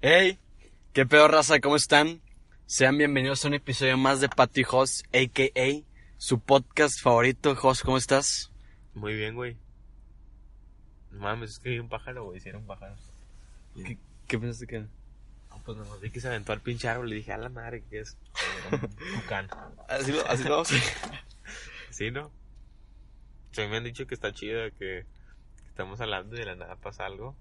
Hey, qué pedo raza, ¿cómo están? Sean bienvenidos a un episodio más de Patty Hoss, a.k.a. su podcast favorito. Hoss, ¿cómo estás? Muy bien, güey. No mames, es que vi un pájaro, güey. Si era un pájaro. ¿Qué, qué pensaste que era? No, pues nomás vi que se aventó al pinche árbol y dije, a la madre, ¿qué es? Un tucán. Así lo, así lo vamos a... ¿Sí, no? Sí, me han dicho que está chido, que, que estamos hablando y de la nada pasa algo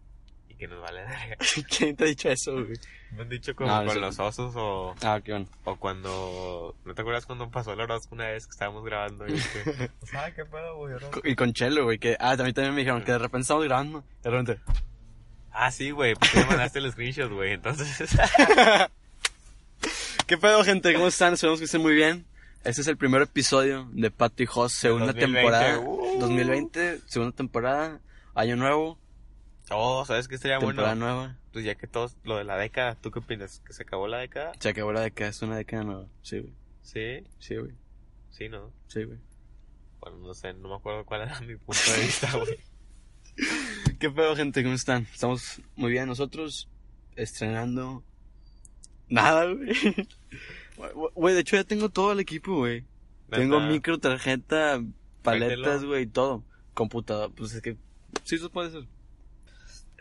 y que nos vale verga. ¿Quién te ha dicho eso, güey? Me han dicho como No, con eso- los osos o, Ah, qué bueno. o cuando... ¿No te acuerdas cuando pasó el orozco una vez que estábamos grabando? Y que, pues, ah, qué pedo, güey? Y con Chelo, güey, que... Ah, también, también me dijeron que de repente estamos grabando. De repente... Ah, sí, güey, tú me mandaste el screenshot, güey, entonces... ¿Qué pedo, gente? ¿Cómo están? Esperamos que estén muy bien. Este es el primer episodio de Patty Hoss, segunda 2020, temporada. uh. 2020, segunda temporada, año nuevo, oh, ¿sabes qué estaría temporada bueno? nueva. Pues ya que todos, lo de la década, ¿tú qué opinas? ¿Que se acabó la década? Se acabó la década, es una década nueva. Sí, güey. Sí, Sí, güey. sí, ¿no? Sí, güey. Bueno, no sé, no me acuerdo cuál era mi punto de vista, güey. ¿Qué pedo, gente? ¿Cómo están? Estamos muy bien nosotros, estrenando nada, güey. Güey, de hecho ya tengo todo el equipo, güey. Tengo micro, tarjeta, paletas, güey, todo. Computador, pues es que sí, eso puede ser.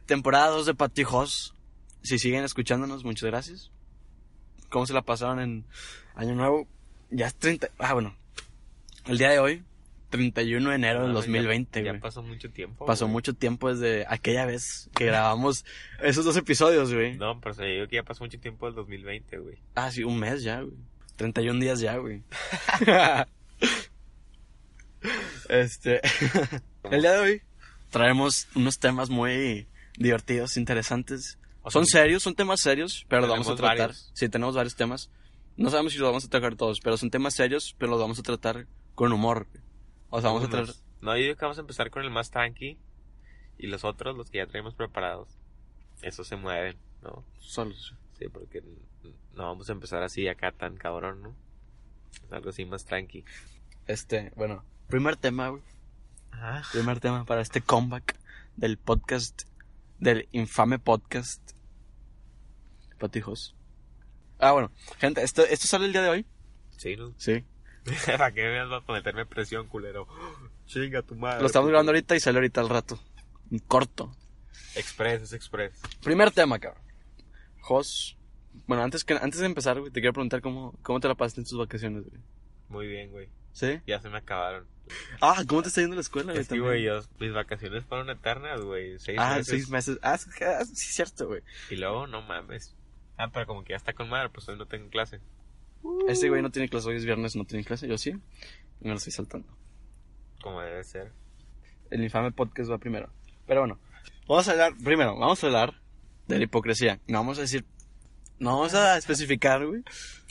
Temporada 2 de Patty Hoss. Si siguen escuchándonos, muchas gracias. ¿Cómo se la pasaron en Año Nuevo? Ya es 30... Ah, bueno. El día de hoy, 31 de enero del No, 2020, ya, güey. ya pasó mucho tiempo. Pasó güey. mucho tiempo desde aquella vez que grabamos esos dos episodios, güey. No, pero se digo que ya pasó mucho tiempo del 2020, güey. Ah, sí, un mes ya, güey. 31 días ya, güey. este. El día de hoy traemos unos temas muy divertidos, interesantes. O Son sea, serios, son temas serios, pero los vamos a tratar. varios. Sí, tenemos varios temas. No sabemos si los vamos a tocar todos, pero son temas serios, pero los vamos a tratar con humor. O sea, vamos a tratar. No, yo digo que vamos a empezar con el más tranqui. Y los otros, los que ya traemos preparados. Esos se mueven, ¿no? Solos. Sí, porque no vamos a empezar así acá tan cabrón, ¿no? Algo así más tranqui. Este, bueno, primer tema, güey. Ah. primer tema para este comeback del podcast, del infame podcast Patijos. Ah, bueno, gente, esto, esto sale el día de hoy. Sí, ¿no? Sí. ¿Para qué me vas a meterme presión, culero? Chinga tu madre. Lo estamos grabando ahorita y sale ahorita al rato. Corto. Express, es express. Primer tema, cabrón. Jos. Bueno, antes, que, antes de empezar, güey, te quiero preguntar cómo, cómo te la pasaste en tus vacaciones, güey. Muy bien, güey. ¿Sí? Ya se me acabaron. Ah, ¿cómo te está yendo la escuela, güey? Es también? güey, yo- mis vacaciones fueron eternas, güey. Seis Ah, meses. seis meses. Ah, es ah, sí, cierto, güey. Y luego, no mames. Ah, pero como que ya está con madre, pues hoy no tengo clase. Este güey no tiene clase, hoy es viernes, no tiene clase, yo sí. Y me lo estoy saltando. Como debe ser. el infame podcast va primero. Pero bueno, vamos a hablar, primero, vamos a hablar de la hipocresía. No vamos a decir, no vamos a especificar, güey.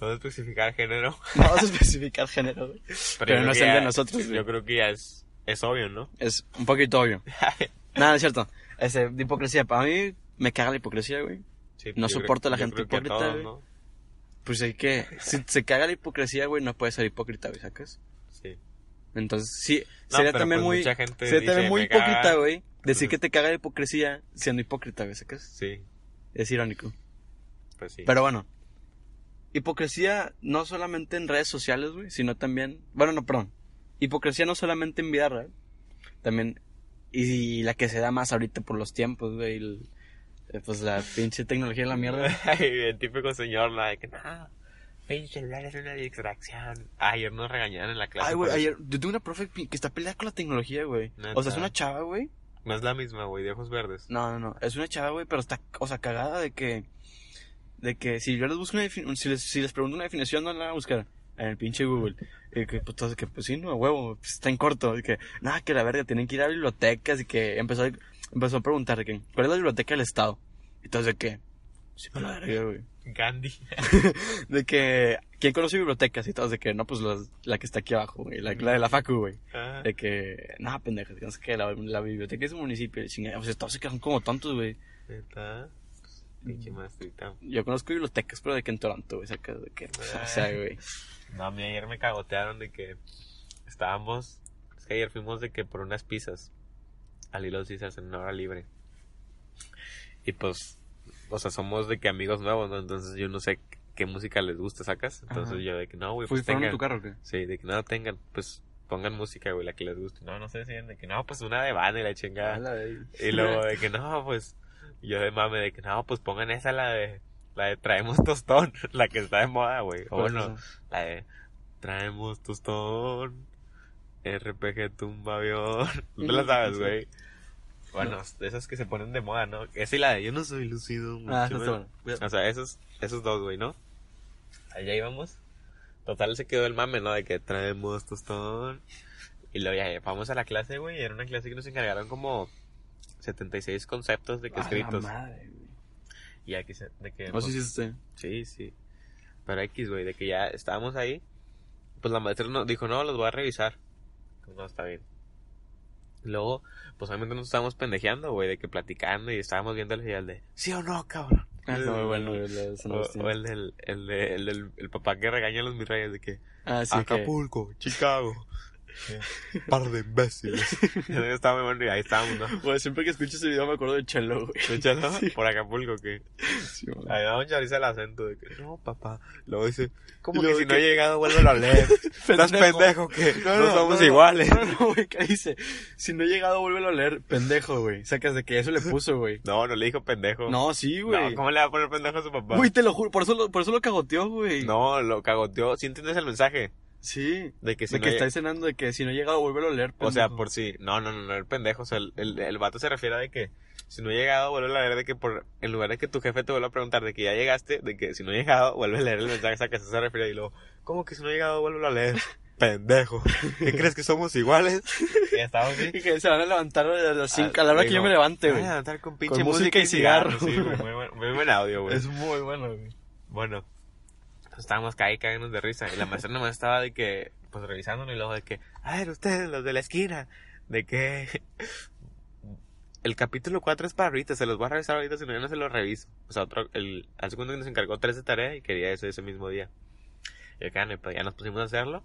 No especificar género. No vamos a especificar género, güey. Pero no es el de nosotros, güey. Yo creo que ya es, es obvio, ¿no? Es un poquito obvio. Nada, es cierto. Este, de hipocresía, para mí me caga la hipocresía, güey. Sí, No soporto a la gente a hipócrita, todos, güey. ¿no? Pues hay que, si se caga la hipocresía, güey, no puede ser hipócrita, güey, ¿sacas? Sí. Entonces, sí, No, sería pero también pues muy, mucha gente sería dice, también muy hipócrita, güey, decir que te caga la hipocresía siendo hipócrita, güey, ¿sacas? Sí, Es irónico. Pues sí. Pero bueno, hipocresía no solamente en redes sociales, güey, sino también, bueno, no, perdón, hipocresía no solamente en vida real, también, y, la que se da más ahorita por los tiempos, güey, el- eh, pues la pinche tecnología de la mierda. el típico señor, la de que, no, pinche celular es una distracción. Ayer nos regañaron en la clase. Ay, güey, ayer, yo tengo una profe que está peleada con la tecnología, güey. O sea, es una chava, güey. No es la misma, güey, de ojos verdes. No, no, no, es una chava, güey, pero está, o sea, cagada de que, de que si yo les busco una si les, si les pregunto una definición, no la van a buscar en el pinche Google. Y que, pues, entonces, que, pues sí, no, huevo, pues, está en corto. Y que, nada, que la verga, tienen que ir a bibliotecas y que empezó, a- empezó a preguntar que, ¿cuál es la biblioteca del Estado? Y entonces, de que, sí, me la verga, güey. Gandhi. De que, ¿quién conoce bibliotecas? Y todos de que, no, pues las- la que está aquí abajo, güey, la, la de la facu, güey. Ah, De que, nada, pendeja, que no sé qué, la, la biblioteca es un municipio, y chingada, o sea, todos se quedan como tontos, güey. neta. Pinche maestrita. Yo conozco bibliotecas, pero de que en Toronto, güey, saca de que, o sea, güey. No, a mí ayer me cagotearon de que estábamos. Es que ayer fuimos de que por unas pizzas al Hilo Caesars en una hora libre. Y pues o sea, somos de que amigos nuevos, ¿no? Entonces yo no sé qué música les gusta, ¿sacas? Entonces Ajá. yo de que no, güey, ¿Fui- pues ¿Fueron en tu carro o qué? Sí, de que no tengan, pues pongan música, güey, la que les guste. No, no sé, decían de que no, pues una de banda y la chingada. Y luego de que no, pues yo de mame de que no, pues pongan esa la de la de traemos tostón, la que está de moda, güey. O ¿Cuál es bueno, la de traemos tostón, RPG tumba avión. ¿No te la sabes, güey? Bueno, de esas que se ponen de moda, ¿no? Esa y la de yo no soy lucido. Ah, mucho menos. bueno. O sea, esos, esos dos, güey, ¿no? Allá íbamos. Total se quedó el mame, ¿no? De que traemos tostón. Y luego ya vamos a la clase, güey. y Era una clase que nos encargaron como 76 conceptos de que A la escritos. madre, güey. Y aquí se, de que... No sé si es este. Sí, sí. Pero X, güey, de que ya estábamos ahí. Pues la maestra nos dijo, no, los voy a revisar. Pues no, está bien. Luego, pues obviamente nos estábamos pendejeando, güey, de que platicando y estábamos viendo el señal de, ¿sí o no, cabrón? Ah, muy bueno, güey, San O, el del, el, de- el del el papá que regaña a los mis reyes de que, Ah, sí, que... Acapulco, Par de imbéciles. Estaba muy bueno y ahí estábamos, ¿no? Güey, siempre que escucho ese video me acuerdo de Chelo, güey. Escúchalo, por Acapulco, que Sí, ahí da un chorizo el acento de que, no, papá. Luego dice, ¿cómo Y que si de no he que- llegado, vuélvelo a leer? Estás pendejo, que no, somos no, iguales. No, no, güey, ¿qué dice? Si no he llegado, vuélvelo a leer, pendejo, güey. Sacas de que eso le puso, güey. No, no le dijo pendejo. No, sí, No, güey. ¿cómo le va a poner pendejo a su papá? Güey, te lo juro, por eso lo, por eso lo cagoteó, güey. No, lo cagoteó. ¿Sí entiendes el mensaje? Sí. De que si de no que está cenando de que si no he llegado, vuélvelo a leer, O sea, por si... No, no, no, no, el pendejo. O sea, el, el, el vato se refiere a de que si no he llegado, vuelve a leer de que por... En lugar de que tu jefe te vuelva a preguntar de que ya llegaste, de que si no he llegado, vuelve a leer el mensaje a que se refiere y luego... ¿Cómo que si no he llegado, vuelve a leer? Pendejo. ¿Qué crees que somos iguales? Y ya estamos así. Y que se van a levantar a las 5, Ah, a la hora que yo me levante, Van güey. a levantar con pinche Con música música, y cigarro. Sí, güey, muy, buen, muy buen audio, güey. Es muy bueno, güey. Bueno, estábamos caí cagándonos de risa. Y la maestra nomás estaba de que, pues revisándonos y luego de que, a ver, ustedes, los de la esquina, de que el capítulo 4 es para ahorita, se los voy a revisar ahorita, si no, yo no se los reviso. O sea, otro, el, al segundo que nos encargó tres de tarea y quería eso ese mismo día. Y acá, pues ya nos pusimos a hacerlo.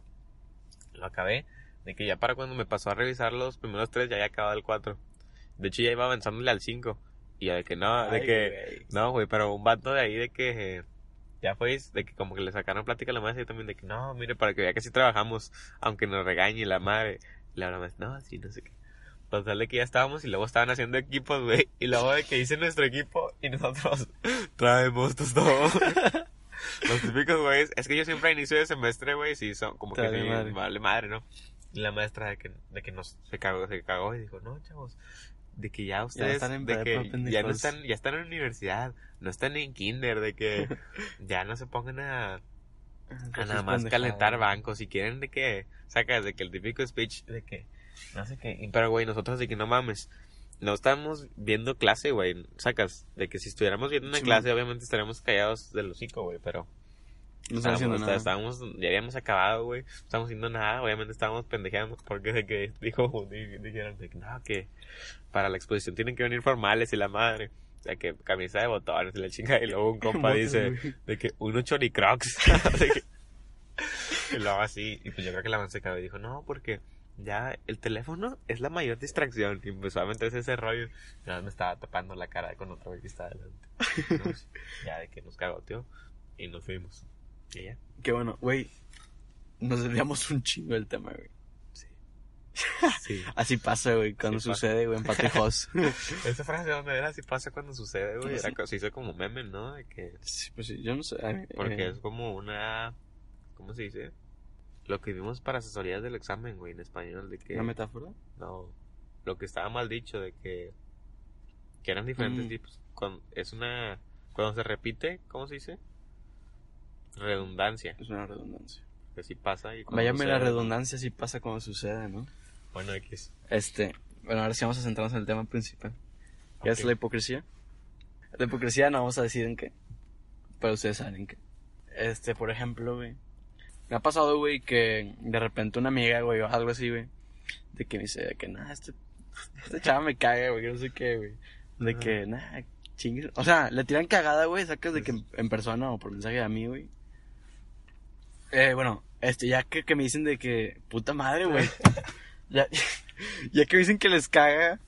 Lo acabé. De que ya para cuando me pasó a revisar los primeros tres, ya había acabado el 4. De hecho, ya iba avanzándole al 5. Y ya de que no, de Ay, que, güey. no, güey, pero un vato de ahí de que ya fue, de que como que le sacaron plática a la maestra y también de que no, mire, para que vea que sí trabajamos, aunque nos regañe la madre. Y la maestra, no, sí, no sé qué. Total de que ya estábamos y luego estaban haciendo equipos, güey. Y luego de que hice nuestro equipo y nosotros traemos todo. Los típicos, güey. Es que yo siempre a inicio de semestre, güey, sí, son como Te que ni- madre. vale madre, ¿no? Y la maestra de que, de que nos se cagó, se cagó y dijo, no, chavos, de que ya ustedes, están en de que ya no están, ya están en universidad, no están en kinder, de que ya no se pongan a, a nada más calentar bancos, si quieren de que, sacas de que el típico speech de que, no sé qué, pero güey, nosotros de que no mames, no estamos viendo clase, güey, sacas, de que si estuviéramos viendo una Sí, clase, obviamente estaríamos callados del hocico, güey, pero No están haciendo estábamos, nada. estábamos- ya habíamos acabado, güey. No estábamos haciendo nada, obviamente estábamos pendejeando porque que dijo, di- dijeron de que no, que para la exposición tienen que venir formales y la madre. O sea, que camisa de botones y la chinga. Y luego un compa dice de que uno choricrocs. Y luego así. Y pues yo creo que la man se cagó y dijo, no, porque ya el teléfono es la mayor distracción. Y empezó a meterse ese rollo. Y nada, me estaba tapando la cara con otro güey que estaba adelante. No, ya de que nos cagoteó. Y nos fuimos. Y ya. Qué bueno, güey. Nos desviamos un chingo del tema, güey. Sí. Así pasa, güey, cuando Sí sucede, güey, en Patijos. Esa frase de dónde era, si pasa cuando sucede, güey. Sí. Era se hizo como meme, ¿no? De que, sí, pues sí, yo no sé. porque eh, es como una, ¿cómo se dice? Lo que vimos para asesorías del examen, güey, en español, de que, ¿Una metáfora? no, lo que estaba mal dicho, de que, que eran diferentes Mm. tipos. Cuando, es una, cuando se repite, ¿cómo se dice? Redundancia, Es una redundancia. que sí pasa y Váyame la redundancia si pasa cuando sucede, ¿no? Bueno, X. Este, bueno, ahora sí vamos a centrarnos en el tema principal. ¿Qué es la hipocresía? La hipocresía no vamos a decir en qué, pero ustedes saben en qué. Este, por ejemplo, güey, me ha pasado, güey, que de repente una amiga, güey, o algo así, güey, de que me dice, de que, nada, este, este chava me caga, güey, que no sé qué, güey. De que, nada, chingue. O sea, le tiran cagada, güey, sacas de que en, en persona o por mensaje a mí, güey. Eh, bueno, este, ya que, que me dicen de que, puta madre, güey. ya, ya que me dicen que les caga,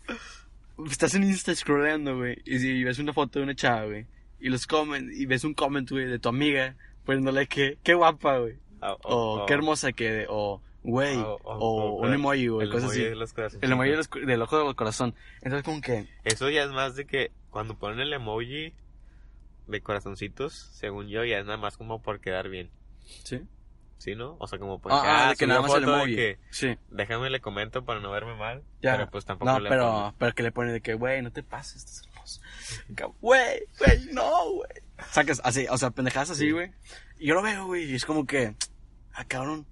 estás en Insta scrolleando, güey, y si ves una foto de una chava, güey, y los comen, y ves un comment, güey, de tu amiga, poniéndole que, qué guapa, güey. Ah, O, qué hermosa que, o, güey, O- o, o- o- un emoji, güey, El cosas emoji así. de los corazones. El emoji del, oscu- del ojo del corazón. Entonces, como que, Eso ya es más de que cuando ponen el emoji de corazoncitos, según yo, ya es nada más como por quedar bien. Sí. ¿Sí, no? O sea, como por Ah, ah, de que nada más el emoji. que Sí. déjame le comento para no verme mal. Ya. Pero pues tampoco No, le pero, pongo. pero que le pone de que, güey, no te pases, estás hermoso. Güey, güey, no, güey. Sacas así, o sea, pendejadas así, Sí. güey. Y yo lo veo, güey, y es como que, ah, cabrón.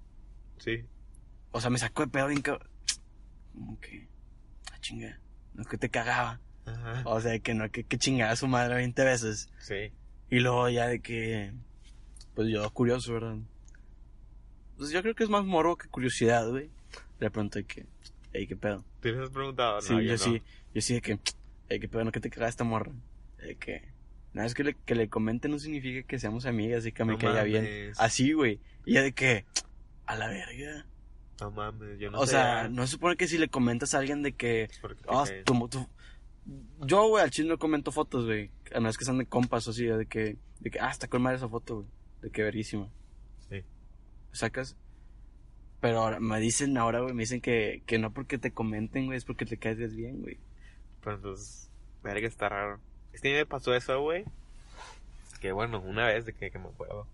Sí. O sea, me sacó de pedo bien cabrón. Como que, ah, chinga, no es que te cagaba. Ajá. O sea, que no, que, que chingaba a su madre 20 veces. Sí. Y luego ya de que, pues yo curioso, ¿verdad? Pues yo creo que es más morbo que curiosidad, güey. Le pregunté que, ey, qué pedo. ¿Tú les has preguntado? Sí, no, yo, no. sí, yo sí de que, ey, qué pedo, no que te caga esta morra. De que, nada, es que le, que le comente no significa que seamos amigas y que me No caiga bien. Así, güey. Y ya de que, a la verga. No mames, yo no o sé. sea, no se supone que si le comentas a alguien de que, te Ah, tu- tu- Yo, güey, al chile no comento fotos, güey. A menos que sean de compas o así, de que, de que, ah, está con madre esa foto, güey. De que verguísima. Sí. ¿Sacas? Pero ahora, me dicen ahora, güey, me dicen que, que no porque te comenten, güey, es porque te caes bien, güey. Pero entonces, verga, está raro. Es que a mí me pasó eso, güey. Que bueno, una vez de que, que me acuerdo.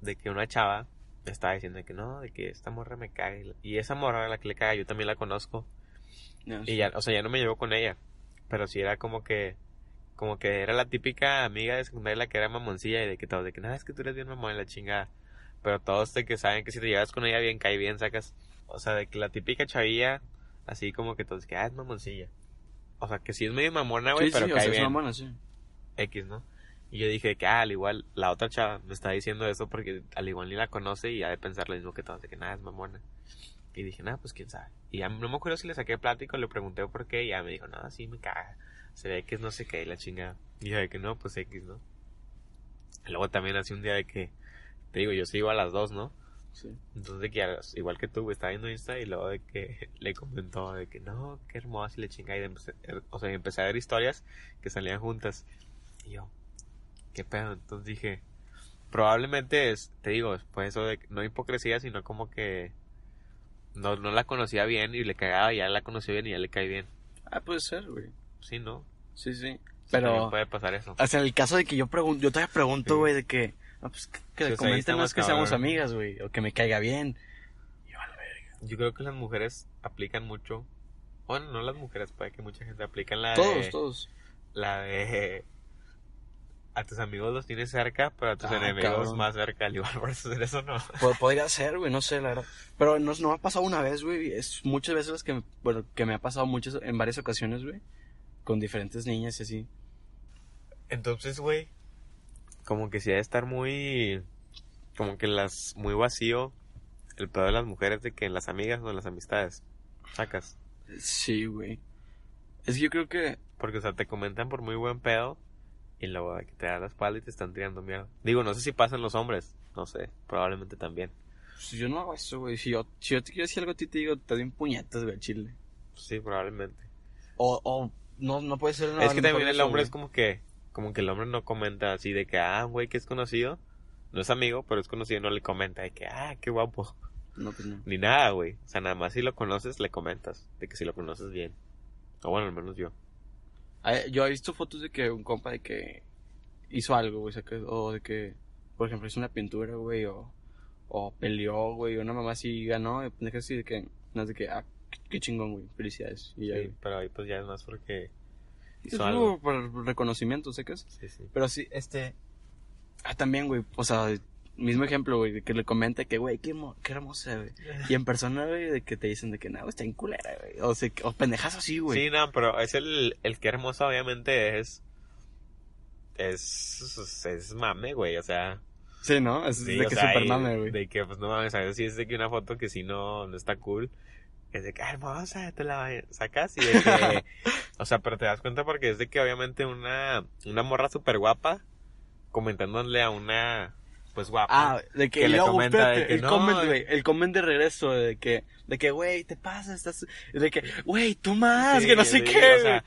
De que una chava me estaba diciendo que no, de que esta morra me caga. Y esa morra a la que le caga, yo también la conozco. No, Y ya, o sea, ya no me llevo con ella. Pero sí era como que, como que era la típica amiga de secundaria la que era mamoncilla y de que todos, de que nada, es que tú eres bien mamón y la chingada. Pero todos de que saben que si te llevas con ella bien, cae bien, sacas. O sea, de que la típica chavilla, así como que todos, que ah, es mamoncilla. O sea, que sí es medio mamona, güey, sí, pero sí, o cae sea, es bien. mamona, sí. X, ¿no? Y yo dije que, ah, al igual, la otra chava me está diciendo eso porque al igual ni la conoce y ha de pensar lo mismo que todos, de que nada, es mamona. Y dije, nada, pues quién sabe. Y ya no me acuerdo si le saqué plático, le pregunté por qué y ya me dijo, no, sí, me caga. Se ve que no qué, y la chingada. Y de que no, pues X, ¿no? Luego también hace un día de que, te digo, yo sigo a las dos, ¿no? sí. Entonces de que, igual que tú, estaba viendo Insta y luego de que le comentó de que no, qué hermosa y le chinga y de empecé- o sea, empecé a ver historias que salían juntas. Y yo, qué pedo, entonces dije, probablemente es, te digo, pues eso de, no hipocresía, sino como que no, no la conocía bien y le cagaba, y ya la conoció bien y ya le cae bien. Ah, puede ser, güey. Sí, ¿no? Sí, sí. Sí, Pero, también puede pasar eso. o sea, el caso de que yo pregunto, yo todavía pregunto, Sí. güey, de que, ah, pues, que, Sí, comenten no más es que seamos amigas, güey, o que me caiga bien. Yo, a la verga. Yo creo que las mujeres aplican mucho, bueno, no las mujeres, puede que mucha gente aplican la Todos, de... todos. La de. A tus amigos los tienes cerca, pero a tus Ah, enemigos cabrón. más cerca. Al igual por hacer eso no. Po- Podría ser, güey, no sé, la verdad. Pero no, no me ha pasado una vez, güey. Es muchas veces las que, me- bueno, que me ha pasado muchas, en varias ocasiones, güey. Con diferentes niñas y así. Entonces, güey. Como que sí ha de estar muy. Como que las. Muy vacío. El pedo de las mujeres de que en las amigas o en las amistades. Sacas. Sí, güey. Es que yo creo que, Porque, o sea, te comentan por muy buen pedo. Y luego de que te dan la espalda y te están tirando mierda. Digo, no sé si pasan los hombres. No sé. Probablemente también. pues, yo no hago eso, güey. Si yo, si yo te quiero decir algo a ti, te digo, te doy un puñetas, güey, chile. Sí, probablemente. O, o, no, no puede ser. Es que también el eso, hombre güey. es como que, como que el hombre no comenta así de que, ah, güey, que es conocido. No es amigo, pero es conocido, no le comenta de que, ah, qué guapo. No, pues no. Ni nada, güey. O sea, nada más si lo conoces, le comentas. De que si lo conoces bien. O bueno, al menos yo. Ah, Yo he visto fotos de que un compa de que hizo algo, güey, o de que, por ejemplo, hizo una pintura, güey, o, o peleó, güey, o una mamá así ganó, y pendejas así de que, no es de que, ah, qué, chingón, güey, felicidades, y ya, Sí, güey. pero ahí pues ya es más porque Es hizo algo algo. por reconocimiento, ¿sacas? Sí, sí. Pero sí, este, ah, también, güey, o sea, mismo ejemplo, güey, de que le comenta que, güey, qué, qué hermosa, güey. Y en persona, güey, de que te dicen de que, no, está en culera, güey, o, sea, o pendejas así, güey. Sí, no, pero es el, el que hermoso, obviamente, es. Es. Es mame, güey. O sea. Sí, ¿no? Es Sí, de que sea, super y- mame, güey. De que, pues no mames, a veces sí es de que una foto que si no, no está cool. Es de que, "Ah, hermosa, te la sacas y de que. o sea, pero te das cuenta porque es de que obviamente una, una morra súper guapa comentándole a una. Pues guapa. Ah, de que, que le comenta espérate, de que el no, comment, güey, el comment de regreso de que De que, güey, te pasa, estás... De que, güey, tú más, Sí, que no sé qué. O sea,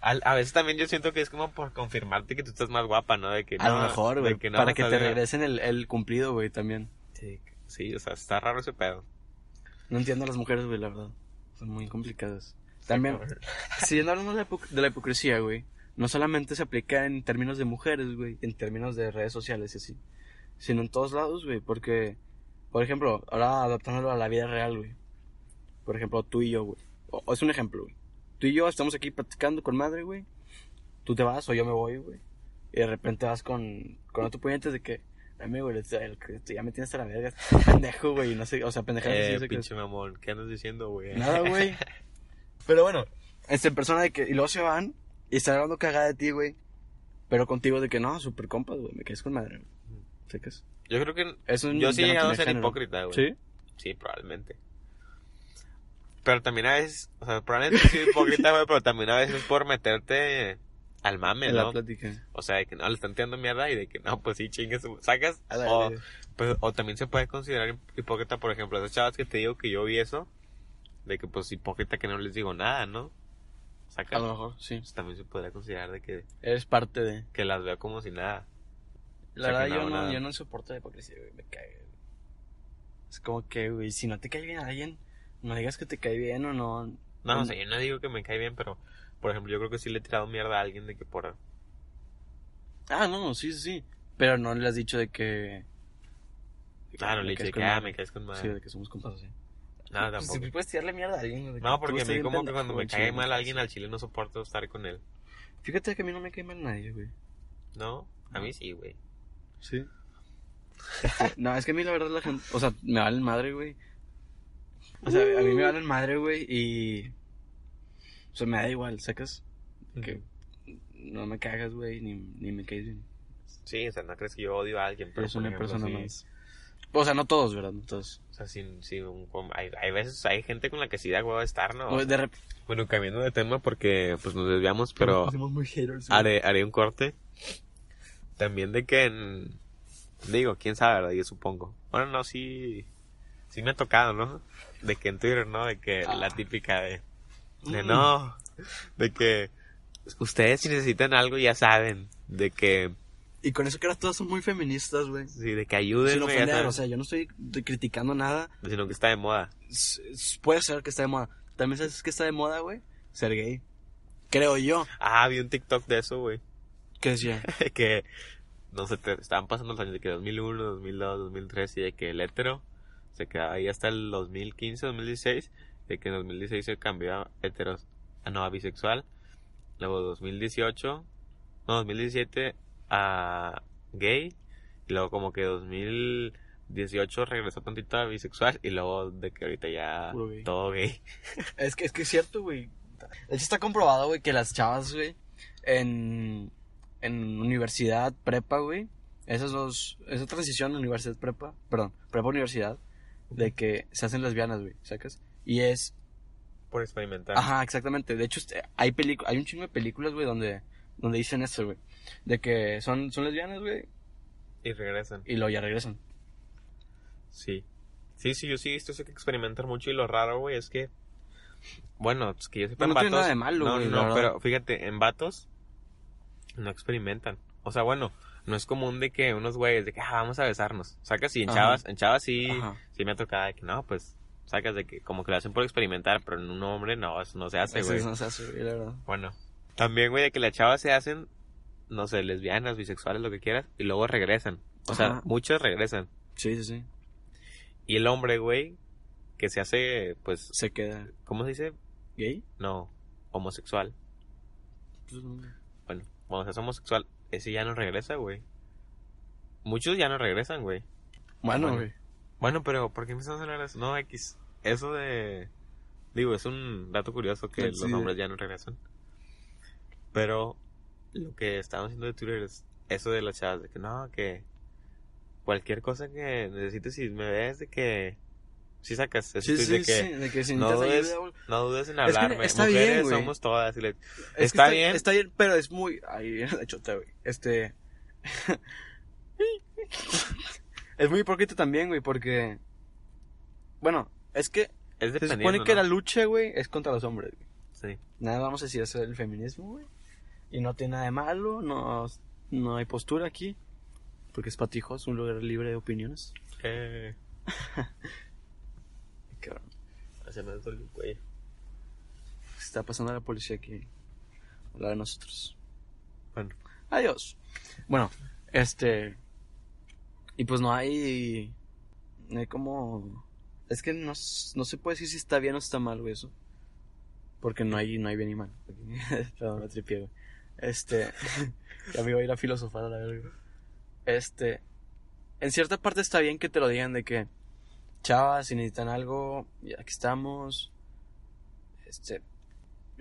a, veces también yo siento que es como por confirmarte que tú estás más guapa, ¿no? De que a lo mejor, güey, no, para que te regresen el, el cumplido, güey, también. Sí, sí, o sea, está raro ese pedo. No entiendo a las mujeres, güey, la verdad. Son muy complicadas. También, siguiendo hablando de la, hipo- de la hipocresía, güey, no solamente se aplica en términos de mujeres, güey, en términos de redes sociales y así, sino en todos lados, güey, porque, por ejemplo, ahora adaptándolo a la vida real, güey. Por ejemplo, tú y yo, güey. O, o es un ejemplo, güey. Tú y yo estamos aquí platicando con madre, güey. Tú te vas o yo me voy, güey. Y de repente vas con, con otro puñete de que, dame, güey, ya me tienes a la verga, pendejo, güey, no sé, o sea, pendejadas Eh, pinche mamón, ¿qué andas diciendo, güey? Nada, güey. Pero bueno, este persona de que. Y luego se van y están hablando cagada de ti, güey. Pero contigo de que no, super compas, güey. Me quedes con madre, güey. ¿Sabes? Yo creo que Es un- yo sí ya he no llegado a tiene ser género. hipócrita, güey. ¿Sí? Sí, probablemente. Pero también a veces, o sea, probablemente sí hipócrita, güey, pero también a veces por meterte al mame, En la ¿no? plática. O sea, de que no, le están tirando mierda y de que no, pues sí, chingues, sacas. A O, pues, o también se puede considerar hipócrita, por ejemplo, esas chavas que te digo que yo vi eso, de que pues hipócrita que no les digo nada, ¿no? A lo mejor, sí. Pues, también se podría considerar de que, Eres parte de. que las veo como si nada. La O sea, verdad, no yo, no, nada. yo no soporto la hipocresía, güey. Me cae, güey. Es como que, güey, si no te cae bien alguien, no digas que te cae bien o no. No, o Mm. sea, yo no digo que me cae bien, pero, por ejemplo, yo creo que sí le he tirado mierda a alguien de que por... Ah, no, sí, sí, sí. Pero no le has dicho de que. Claro, me le dije que, ah, me caes con madre. Sí, de que somos compas así. No, Pues, tampoco. si puedes tirarle mierda a alguien. güey, de que No, porque a mí como que cuando me cae chile, mal no alguien al chile no soporto estar con él. Fíjate que a mí no me cae mal nadie, güey. ¿No? A mí sí, güey. Sí. no, es que a mí la verdad la gente, o sea, me valen madre, güey. O sea, a mí me valen madre, güey, y... O sea, me da igual, ¿sacas? Que no me cagas, güey, ni, ni me caes bien. Sí, o sea, no crees que yo odio a alguien, pero por una ejemplo, persona sí, más. O sea, no todos, ¿verdad? No todos. O sea, sí, sí, un- hay, hay veces, hay gente con la que sí da huevo estar, ¿no? O de rep- Bueno, cambiando de tema porque pues nos desviamos, pero Somos muy haters, haré, haré un corte. También de que en... Digo, quién sabe, ¿verdad? Yo supongo. Bueno, no, sí... Sí me ha tocado, ¿no? De que en Twitter, ¿no? De que la típica de... De Mm. no... De que... Ustedes si necesitan algo ya saben. De que... Y con eso que ahora todos son muy feministas, güey. Sí, de que Sin ayúdenme. ya ofender, o sea, yo no estoy criticando nada. Sino que está de moda. S- Puede ser que está de moda. También sabes que está de moda, güey. Ser gay. Creo yo. Ah, vi un TikTok de eso, güey. ¿Qué decía? que... No sé, te- estaban pasando los años de que 2001, 2002, 2003 y de que el hetero se quedaba ahí hasta el 2015, 2016. De que en 2016 se cambió a heteros, no, a bisexual. Luego 2018, no, 2017 a gay. Y luego como que 2018 regresó tantito a bisexual. Y luego de que ahorita ya gay. todo gay. Es que es que es cierto, güey. De hecho está comprobado, güey, que las chavas, güey, en, en universidad, prepa, güey, esas dos, esa transición universidad prepa, perdón, prepa universidad, de que se hacen lesbianas, güey, ¿sacas? Y es, Por experimentar. ajá, exactamente. De hecho, este, hay hay un chingo de películas, güey, donde, donde dicen esto, güey, de que son, son lesbianas, güey, Y regresan. y luego ya regresan. Sí. Sí, sí, yo sí he visto eso que experimentar mucho y lo raro, güey, es que... Bueno, es que yo sepa en no tiene vatos... nada de malo, no, güey, no, pero fíjate, en vatos no experimentan. O sea, bueno, no es común de que unos güeyes de que, ah, vamos a besarnos. Sacas y en Ajá. chavas, en chavas sí, Ajá. sí me ha tocado de que no, pues, sacas de que como que lo hacen por experimentar, pero en un hombre no, eso no se hace, Eso güey. no se hace, güey, la verdad. Bueno, también, güey, de que las chavas se hacen, no sé, lesbianas, bisexuales, lo que quieras, y luego regresan. O sea, muchos regresan. Sí, sí, sí. Y el hombre, güey, que se hace, pues, Se queda ¿cómo se dice? gay. No, homosexual. Pues, no. Bueno, cuando se hace homosexual, ese ya no regresa, güey. Muchos ya no regresan, güey. Bueno, Bueno. güey. Bueno, pero ¿por qué empezamos a hablar de eso? No, X. Eso de... Digo, es un dato curioso que Sí, los hombres ya no regresan. Pero lo que estábamos haciendo de Twitter es eso de las chavas, de que no, que cualquier cosa que necesites si me ves, de que... Si sacas eso Sí, de sí, que sí, de que si no dudes, ayuda, no dudes en Es que hablarme. está Mujeres bien, somos todas. le- Es que Está bien. Está bien, pero es muy. Ahí viene la chota, güey. Este. es muy hipócrita también, güey, porque. Bueno, es que Es Se supone que ¿no? la lucha, güey, es contra los hombres. güey. Sí. Nada vamos a decir eso del feminismo, güey. Y no tiene nada de malo, no, no hay postura aquí. Porque es patijo, es un lugar libre de opiniones. Eh, Cabrón. se me dolió el cuello. Está pasando la policía aquí. La de nosotros. Bueno, Adiós. Bueno, este. Y pues no hay. No hay como. Es que no, no se puede decir si está bien o está mal, güey, eso. Porque no hay, no hay bien y mal. Perdón, me tripié, güey. Este. ya me iba a ir a filosofar a la verga. Este. En cierta parte está bien que te lo digan de que. Chavas, si necesitan algo, aquí estamos. Este.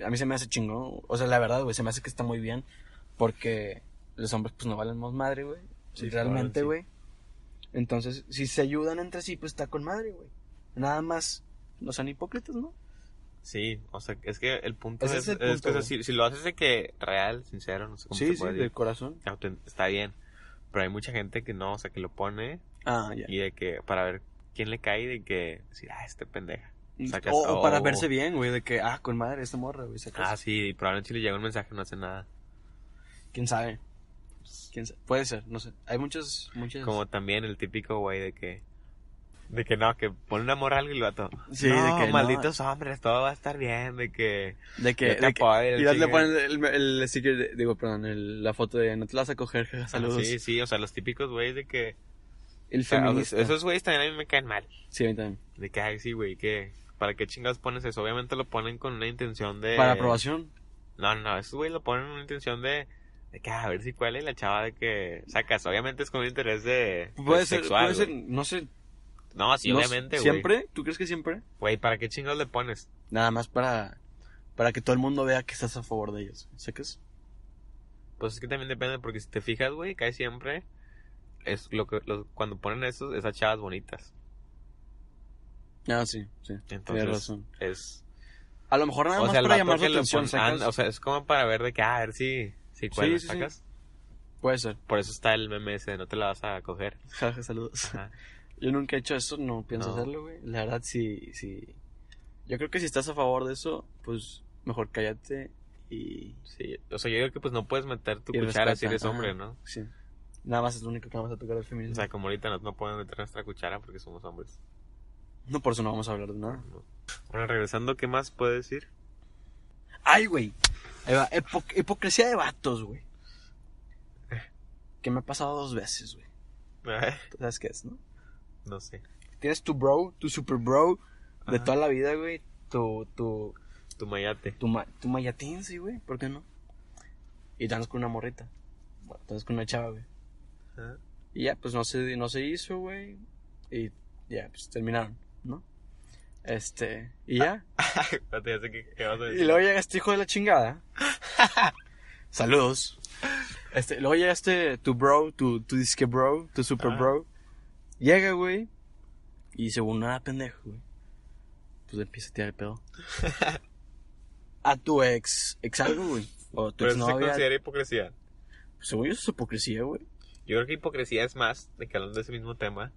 A mí se me hace chingón. O sea, la verdad, güey, se me hace que está muy bien. Porque los hombres, pues no valen más madre, güey. Sí, Realmente, güey. Entonces, si se ayudan entre sí, pues está con madre, güey. Nada más, no sean hipócritas, ¿no? sí, o sea, es que el punto Ese es, es el es punto, que, o sea, si, si lo haces de que real, sincero, no sé cómo Sí, se sí, de corazón. está bien. Pero hay mucha gente que no, o sea, que lo pone Ah, ya. y de que para ver quién le cae y de que decir, ah, este pendeja. sacas- O, o para o- verse bien, güey, de que, ah, con madre, esta morra, güey, sacas. Ah, sí, y probablemente si le llega un mensaje no hace nada. ¿Quién sabe? ¿Quién sabe? Puede ser, no sé. Hay muchos, muchos... Como también el típico güey de que. De que no, que pone una morra algo y lo vato. Sí, no, de que no. malditos hombres, todo va a estar bien. De que. De que, de que- y le ponen el, el, sticker, de- digo, perdón, el- la foto de no te la vas a coger, jaja, saludos. Sí, sí, o sea, los típicos güeyes de que. El o sea, feminista. esos güeyes también a mí me caen mal. Sí, a mí también. De que, ay, sí, güey, que. ¿Para qué chingados pones eso? Obviamente lo ponen con una intención de. Para aprobación. No, no, esos güeyes lo ponen con una intención de. De que a ver si cuál es la chava de que sacas. Obviamente es con un interés de. Puede de ser, sexual, puede ser, güey. no sé. No, sí, no- obviamente, güey. ¿Siempre? ¿Tú crees que siempre? Güey, ¿para qué chingados le pones? Nada más para, para que todo el mundo vea que estás a favor de ellos. ¿Sacas? Pues es que también depende, porque si te fijas, güey, cae siempre. Es lo que. lo- cuando ponen esos, esas chavas bonitas. Ah, sí, sí. Entonces, Tienes razón. es. A lo mejor nada o más sea, para llamar lo atención, ah, o sea, es como para ver de que, ah, a ver si. Si sí, sí. sacas. Puede ser. Por eso está el meme ese, no te la vas a coger. Jaja, saludos. Ajá. Yo nunca he hecho eso, no pienso No. hacerlo, güey. La verdad, sí, sí. Yo creo que si estás a favor de eso, pues mejor cállate y... Sí, o sea, yo digo que pues no puedes meter tu cuchara si eres hombre, ajá. ¿no? Sí. Nada más es lo único que vamos a tocar al O feminismo. sea, como ahorita no, no podemos meter nuestra cuchara porque somos hombres. no por eso no vamos a hablar de nada. ¿no? Bueno, regresando, ¿qué más puedes decir? ¡Ay, güey! Ahí va, hipocresía de vatos, güey. Que me ha pasado dos veces, güey. ¿Tú sabes qué es, no? no sé. Tienes tu bro, tu super bro de toda la vida, güey. Tu, tu, Tu mayate. tu, ma- tu mayatense, güey. ¿Por qué no? Y te andas con una morrita. Bueno, te andas con una chava, güey. Y ya, pues no se, no se hizo, güey. Y ya, pues terminaron, ¿no? Este, y ya. Espérate, ya sé qué, qué vas a Y decir. luego llega este hijo de la chingada. Saludos. Este, luego llega este, tu bro, tu, tu disque bro, tu super Ah. bro. Llega, güey. Y según nada pendejo, güey. Pues empieza a tirar el pedo. A tu ex, ex algo, güey. O tu ex se considera hipocresía. Según yo, eso es hipocresía, güey. Yo creo que hipocresía es más de que hablando de ese mismo tema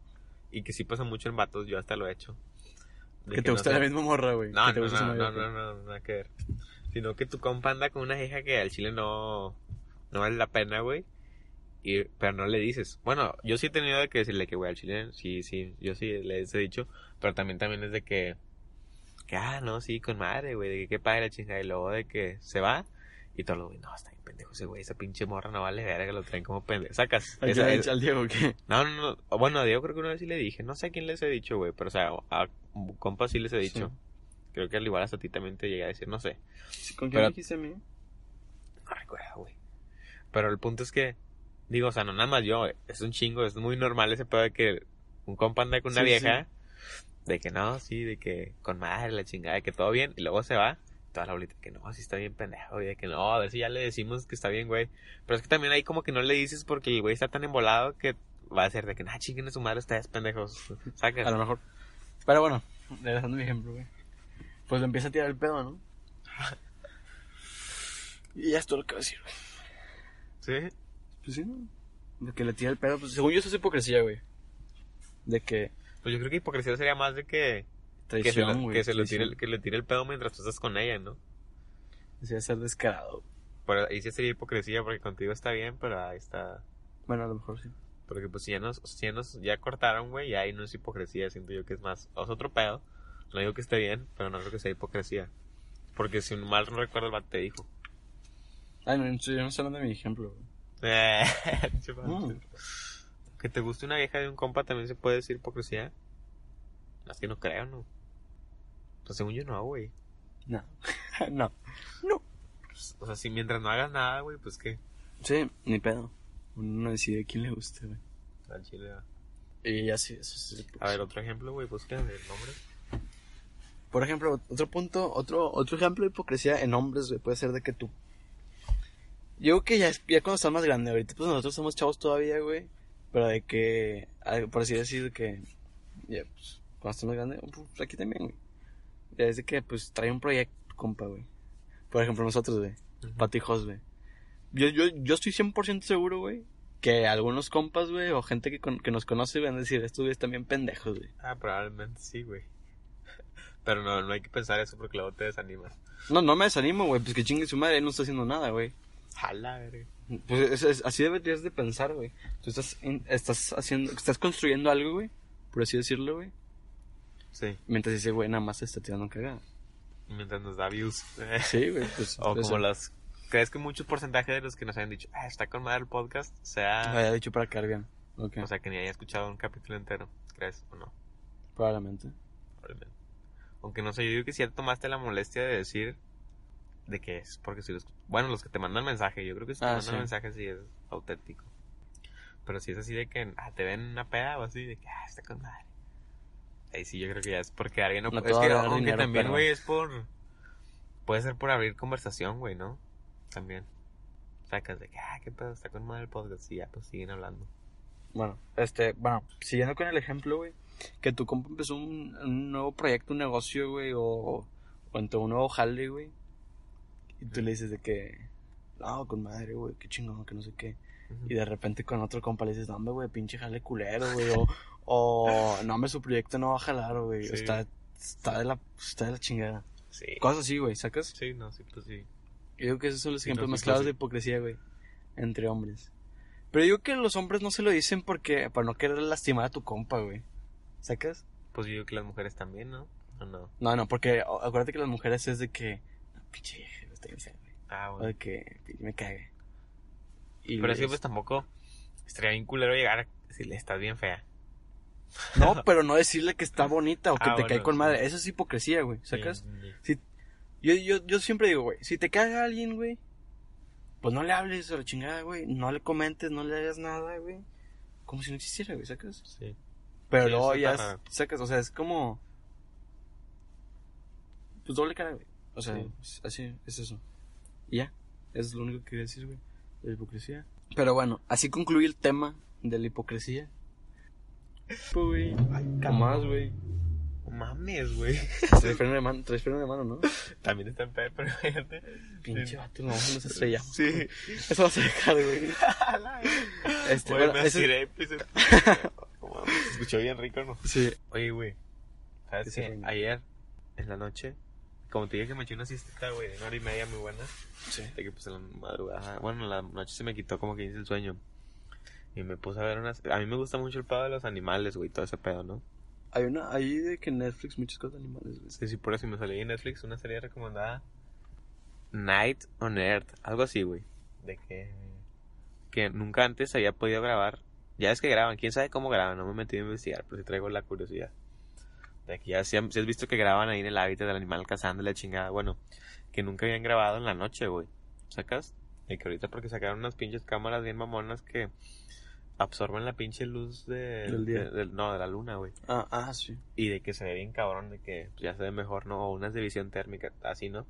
y que sí pasa mucho en vatos, yo hasta lo he hecho. Que te no gusta la misma morra, güey. No, no, no, no, güey. no, no, nada que ver. Sino que tu compa anda con una hija que al chile no, no vale la pena, güey. Y, pero no le dices. Bueno, yo sí he tenido que decirle que, güey, al chile, sí, sí, yo sí les he dicho. Pero también, también es de que, que, ah, no, sí, con madre, güey, de que qué padre la chingada. Y luego de que se va. Y todo lo, güey, no, está bien pendejo ese güey, esa pinche morra no vale verga, lo traen como pendejo. Sacas. Al, Esa- al- es- al Diego, ¿qué? no, no, no. Bueno, a Diego creo que una vez sí le dije. No sé a quién les he dicho, güey. Pero, o sea, a compas sí les he dicho. Sí. Creo que al igual hasta a ti también te llegué a decir, no sé. ¿Con quién Pero- me dijiste a mí? No recuerdo, güey. Pero el punto es que, digo, o sea, no nada más yo, es un chingo, es muy normal ese pedo de que un compa anda con una Sí, vieja, de que no, sí, de que con madre la chingada, de que todo bien, y luego se va, toda la bolita, que no, sí está bien pendejo, y de que no, a ver si ya le decimos que está bien, güey. Pero es que también ahí como que no le dices porque el güey está tan embolado que va a ser de que, nah, chinguen a su madre, ustedes pendejos, sacas. A lo mejor. Pero bueno, regresando a mi ejemplo, güey. Pues le empieza a tirar el pedo, ¿no? Y ya es todo lo que voy a decir, güey. Sí, Pues sí, ¿no? De que le tira el pedo, pues según yo eso es hipocresía, güey. De que, pues yo creo que hipocresía sería más de que que se, Traición, lo- güey. que se lo tire, el- que le tire el pedo mientras tú estás con ella, ¿no? Decía ser descarado. Pero ahí sí sería hipocresía porque contigo está bien, pero ahí está... Bueno, a lo mejor sí. Porque pues si ya nos, si ya nos ya cortaron, güey, ya ahí no es hipocresía, siento yo que es más... O es otro pedo. No digo que esté bien, pero no creo que sea hipocresía. Porque si mal no recuerdo el vato te dijo. Ay, no, yo no estoy hablando de mi ejemplo. Eh. Mm. Que te guste una vieja de un compa también se puede decir hipocresía. Es que no creo, ¿no? Pues según yo no, güey. No. no. No. Pues, O sea, si mientras no hagas nada, güey, pues qué. Sí, ni pedo. Uno no decide quién le guste, güey. Al chile. va. Y ya sí, eso sí. A ver, otro ejemplo, güey, busca el nombre. Por ejemplo, otro punto, otro, otro ejemplo de hipocresía en hombres, güey, puede ser de que tú. Yo creo que ya, es- ya cuando estás más grande, ahorita pues nosotros somos chavos todavía, güey. Pero de que, ah, por así decir, que, ya, pues, cuando estás más grande, pues aquí también, güey. Ya es de que, pues, trae un proyecto, compa, güey. Por ejemplo, nosotros, güey. Pato y Jos, güey. Yo, yo, yo estoy 100% seguro, güey, que algunos compas, güey, o gente que, con- que nos conoce, van a decir, estos güeyes también pendejos, güey. Ah, probablemente sí, güey. Pero no, no hay que pensar eso porque luego te desanimas. No, no me desanimo, güey, pues que chingue su madre, él no está haciendo nada, güey. Jala, güey. Pues es- es- así deberías de pensar, güey. Tú estás, haciendo, estás construyendo algo, güey, por así decirlo, güey. Sí, Mientras ese güey nada más te está tirando cagada. mientras nos da views. Sí, güey, pues. o eso. como los... ¿Crees que muchos porcentajes de los que nos hayan dicho, ah, está con madre el podcast, Lo sea... había dicho para caer bien. Ok, O sea, que ni haya escuchado un capítulo entero, ¿crees o no? probablemente. Probablemente. Aunque no sé, yo digo que si ya tomaste la molestia de decir de qué es, porque si los... Bueno, los que te mandan mensaje, yo creo que si te Ah, mandan sí. mensaje sí es auténtico. Pero si es así de que ah, te ven una peda o así, de que ah, está con madre. Ahí sí yo creo que ya es porque alguien no, No Es que aunque dinero, también, pero- güey, es por... Puede ser por abrir conversación, güey, ¿no? También. Sacas de que, ah, qué pedo, está con madre el podcast y ya, pues siguen hablando. Bueno, este, bueno, siguiendo con el ejemplo, güey, que tu compa empezó un, un nuevo proyecto, un negocio, güey, o, o entró un nuevo jale, güey, y tú le dices de que, no, con madre, güey, qué chingón, que no sé qué, y de repente con otro compa le dices, hombre, güey, pinche jale culero, güey, o, o, no, hombre, su proyecto no va a jalar, güey, Sí. está, está de la, está de la chingada. Sí. Cosas así, güey, ¿sacas? Sí, no, sí, pues sí. Yo digo que esos son los ejemplos más claros de hipocresía, güey, entre hombres. Pero yo digo que los hombres no se lo dicen porque, para no querer lastimar a tu compa, güey. ¿Sacas? Pues yo digo que las mujeres también, ¿no? ¿O no? No, no, porque o- acuérdate que las mujeres es de que, no, pinche vieja, güey, está bien fea, güey. Ah, O bueno. de que pinche, me cague. Y Pero les- sí, pues tampoco estaría bien culero llegar a decirle, estás bien fea. No, pero no decirle que está bonita o que Ah, te bueno, cae con madre. Eso es hipocresía, güey. ¿Sacas? Sí. Yo, yo, yo siempre digo, güey, si te caga alguien, güey, pues no le hables a la chingada, güey. No le comentes, no le hagas nada, güey. Como si no existiera, güey, ¿sacas? Sí. Pero Sí, luego eso ya sacas, o sea, es como. Pues doble cara, güey. O sea, Sí. así, es eso. Y ya, es lo único que quería decir, güey, de la hipocresía. Pero bueno, así concluye el tema de la hipocresía. Pues, güey, ¿qué más, güey? Mames, güey. Traes freno de mano, traes freno de mano, ¿no? También está en pedo, pero fíjate. Pinche vato, no, nos estrellamos. Sí. Eso vas a dejar, güey. Este, Güey, bueno, me ese- estiré, pues, Se escuchó bien rico, ¿no? Sí. Oye, güey. ¿Sabes Ese qué? Ayer, en la noche, como te dije que me eché una siestita, güey, de una hora y media muy buena. Sí. De que pues en la madrugada, bueno, en la noche se me quitó como que hice el sueño. Y me puse a ver unas... A mí me gusta mucho el pedo de los animales, güey, todo ese pedo, ¿no? Hay una, hay de que Netflix muchas cosas de animales. Sí, sí, por eso me salió en Netflix una serie recomendada. Night on Earth, algo así, güey. De que... Que nunca antes había podido grabar. Ya es que graban, quién sabe cómo graban, no me he metido a investigar, pero sí traigo la curiosidad. De que ya si, han- has visto que graban ahí en el hábitat del animal cazando la chingada. Bueno, que nunca habían grabado en la noche, güey. ¿Sacas? Y que ahorita porque sacaron unas pinches cámaras bien mamonas que absorben la pinche luz de, Del día. de- del- no, de la luna, güey. Ah, ah, sí. Y de que se ve bien cabrón, de que pues, ya se ve mejor, ¿no? O unas de visión térmica, así, ¿no?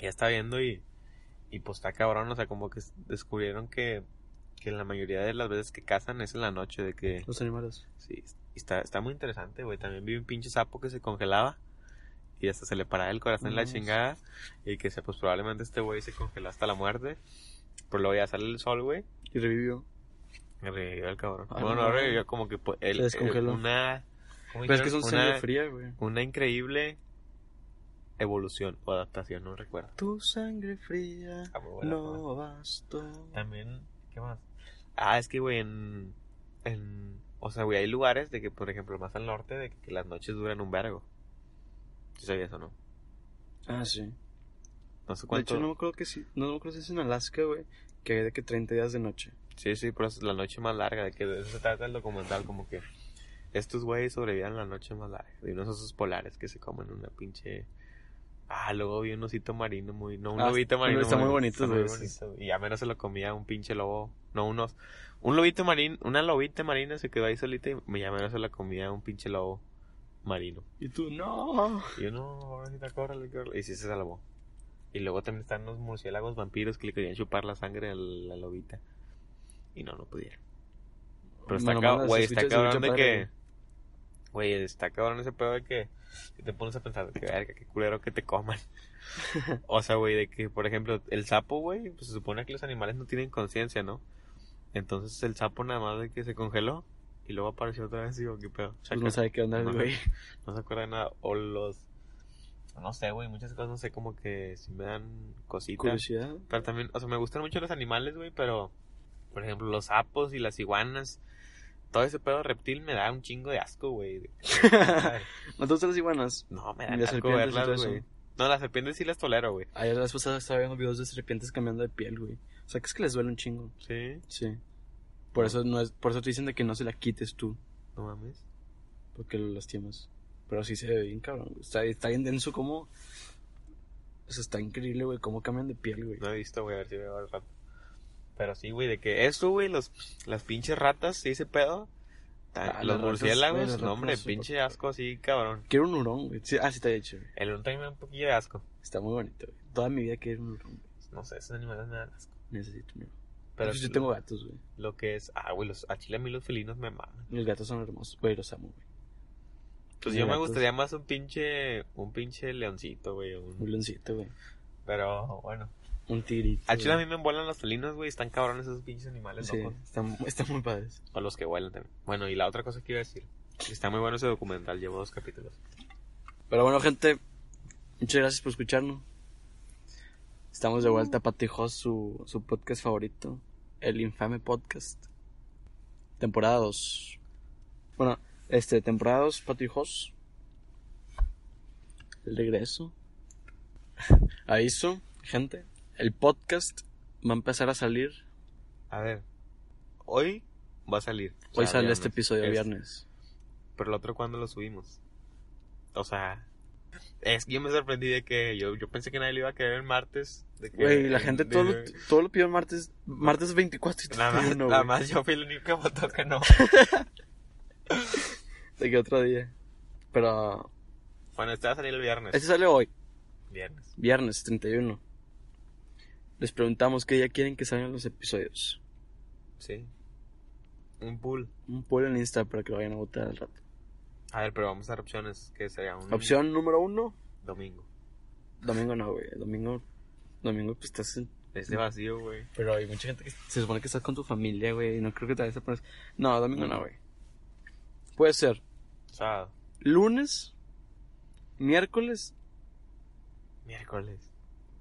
Ya está viendo y, y pues está cabrón, o sea, como que descubrieron que, que la mayoría de las veces que cazan es en la noche, de que Los animales. sí, está, está muy interesante, güey. También vi un pinche sapo que se congelaba y hasta se le paraba el corazón en la chingada y que se, pues probablemente este güey se congeló hasta la muerte. Pero luego ya sale el sol, güey. Y revivió. Revivió el cabrón. Ay, bueno, no. no revivió como que pues, él, Se descongeló. eh, una ¿cómo Pero es que son sangre una, fría, güey. una increíble evolución o adaptación, no recuerdo. Tu sangre fría Ah, buena no bastó. También, ¿qué más? Ah, es que, güey, en, en... O sea, güey, hay lugares de que, por ejemplo, más al norte, de que las noches duran un vergo. ¿Sí sabías o no? Ah, sí. No sé De cuánto... hecho, no me acuerdo que sí. No me acuerdo si es en Alaska, güey. Que hay de que 30 días de noche. Sí, sí, pero es la noche más larga, de que de eso se trata el documental, como que estos güeyes sobrevivían la noche más larga. De unos osos polares que se comen una pinche... Ah, luego vi un osito marino muy... No, un Ah, lobito marino. está muy bonito, está muy güey, bonito. Y a menos se lo comía un pinche lobo. No, unos... Un lobito marino, una lobita marina se quedó ahí solita y me- ya menos se la comía un pinche lobo marino. Y tú, no. Y yo, no, pobrecita, córrele, córrele. Y sí se salvó. Y luego también están los murciélagos vampiros que le querían chupar la sangre a la lobita. Y no, no pudieron. Pero está, Me lo cab- mandas, güey, está cabrón de que... Güey, está cabrón ese pedo de que... Si te pones a pensar, de que verga, qué culero que te coman. o sea, güey, de que, por ejemplo, el sapo, güey, pues se supone que los animales no tienen conciencia, ¿no? Entonces el sapo nada más de que se congeló y luego apareció otra vez y digo, qué pedo. Pues no sabe qué onda, güey. no se acuerda de nada. O los... No sé, güey, muchas cosas no sé, como que si me dan cositas. Curiosidad. Pero también, o sea, me gustan mucho los animales, güey, pero... Por ejemplo, los sapos y las iguanas. Todo ese pedo reptil me da un chingo de asco, güey. ¿No te gustan las iguanas? No, me da las asco verlas, güey. No, las serpientes sí las tolero, güey. Ayer la vez pasada estaba viendo videos de serpientes cambiando de piel, güey. O sea, que es que les duele un chingo. Sí, Sí. Por eso no es, por eso te dicen de que no se la quites tú, no mames. porque lo lastimas. Pero sí se ve bien, cabrón. güey. Está, está bien denso como... O sea, está increíble, güey, cómo cambian de piel, güey. No he visto, güey, a ver si veo al rato. Pero sí, güey, de que eso, güey, los, las pinches ratas y ese pedo. Ah, los murciélagos, no, hombre, pinche asco así, cabrón. Quiero un hurón, güey. Sí, ah, sí está hecho, güey. El uno también me da un poquillo de asco. Está muy bonito, güey. Toda mi vida quiero un hurón, güey. No sé, esos animales me dan asco. Necesito un hurón. Pero yo tengo gatos, güey. Lo que es, ah, güey, los, a chile a mí los felinos me maman. Los gatos son hermosos, güey, los amo, güey. Pues yo me gustaría más un pinche, un pinche leoncito, güey. un- Un leoncito, güey. Pero, bueno. Un tigrito. A chile a mí me vuelan los felinos, güey. Están cabrones esos pinches animales Sí, locos. están, están muy padres. O los que vuelan también. Bueno, y la otra cosa que iba a decir. Está muy bueno ese documental, llevo dos capítulos. Pero bueno, gente, muchas gracias por escucharnos. Estamos de vuelta para Tijos, su, su podcast favorito, el infame podcast. Temporada 2. Bueno, este, temporada 2, Patijos. El regreso. Aviso, gente, el podcast va a empezar a salir. A ver. Hoy va a salir. O Hoy sale este episodio, Es- viernes. Pero el otro, ¿cuándo lo subimos? O sea. Es que yo me sorprendí de que yo, yo pensé que nadie lo iba a querer el martes. De que, Güey, la gente de- todo, lo- todo lo pidió el martes, martes 24 y Nada más, nada más yo fui el único que votó que no. De que otro día. Pero Bueno, este va a salir el viernes. este sale hoy, Viernes. viernes 31. Les preguntamos qué día quieren que salgan los episodios. Sí. Un pool. Un poll en Insta para que lo vayan a votar al rato. A ver, pero vamos a dar opciones. Que sería un Opción número uno, domingo. domingo no, güey. Domingo, domingo pues estás en... Ese vacío, güey. Pero hay mucha gente que se supone que estás con tu familia, güey. Y no creo que te vayas a poner... No, domingo no, No. güey. Puede ser Sábado. lunes, miércoles, Miércoles.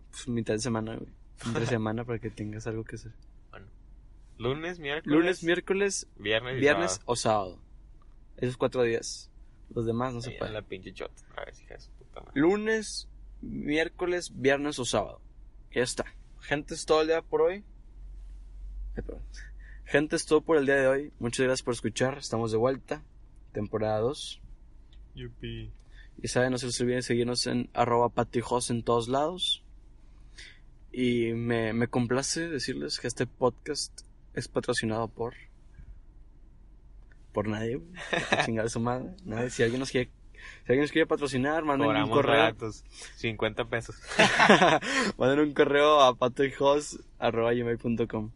pues mitad de semana, güey. Entre semana para que tengas algo que hacer. Bueno. Lunes, miércoles. Lunes, miércoles, Viernes y viernes sábado. o sábado. Esos cuatro días. Los demás no se Ahí en puede. la pinche shot. A ver, de su puta madre. Lunes, miércoles, viernes o sábado. Ya está. Gente, es todo el día por hoy. Ay. Gente, es todo por el día de hoy. Muchas gracias por escuchar. Estamos de vuelta. Temporada 2. Yupi. Y saben, no se les olviden seguirnos en arroba patijos en todos lados. Y me, me complace decirles que este podcast es patrocinado por... Por nadie, güey. Chingar a su madre. Nadie. Si alguien nos quiere... Si alguien nos quiere patrocinar, manden un correo. baratos. 50 pesos. manden un correo a patijos.gmail.com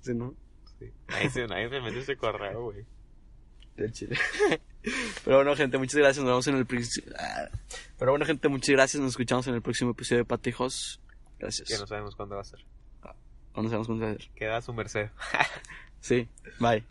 ¿Sí, no? Sí. Nadie se, nadie se mete ese correo, güey. Del chile. Pero bueno, gente, muchas gracias. Nos vemos en el próximo... Pero bueno, gente, muchas gracias. Nos escuchamos en el próximo episodio de Patijos. Gracias. Que no sabemos cuándo va a ser. No sabemos cuándo va a ser. Queda a su merced. Sí, bye.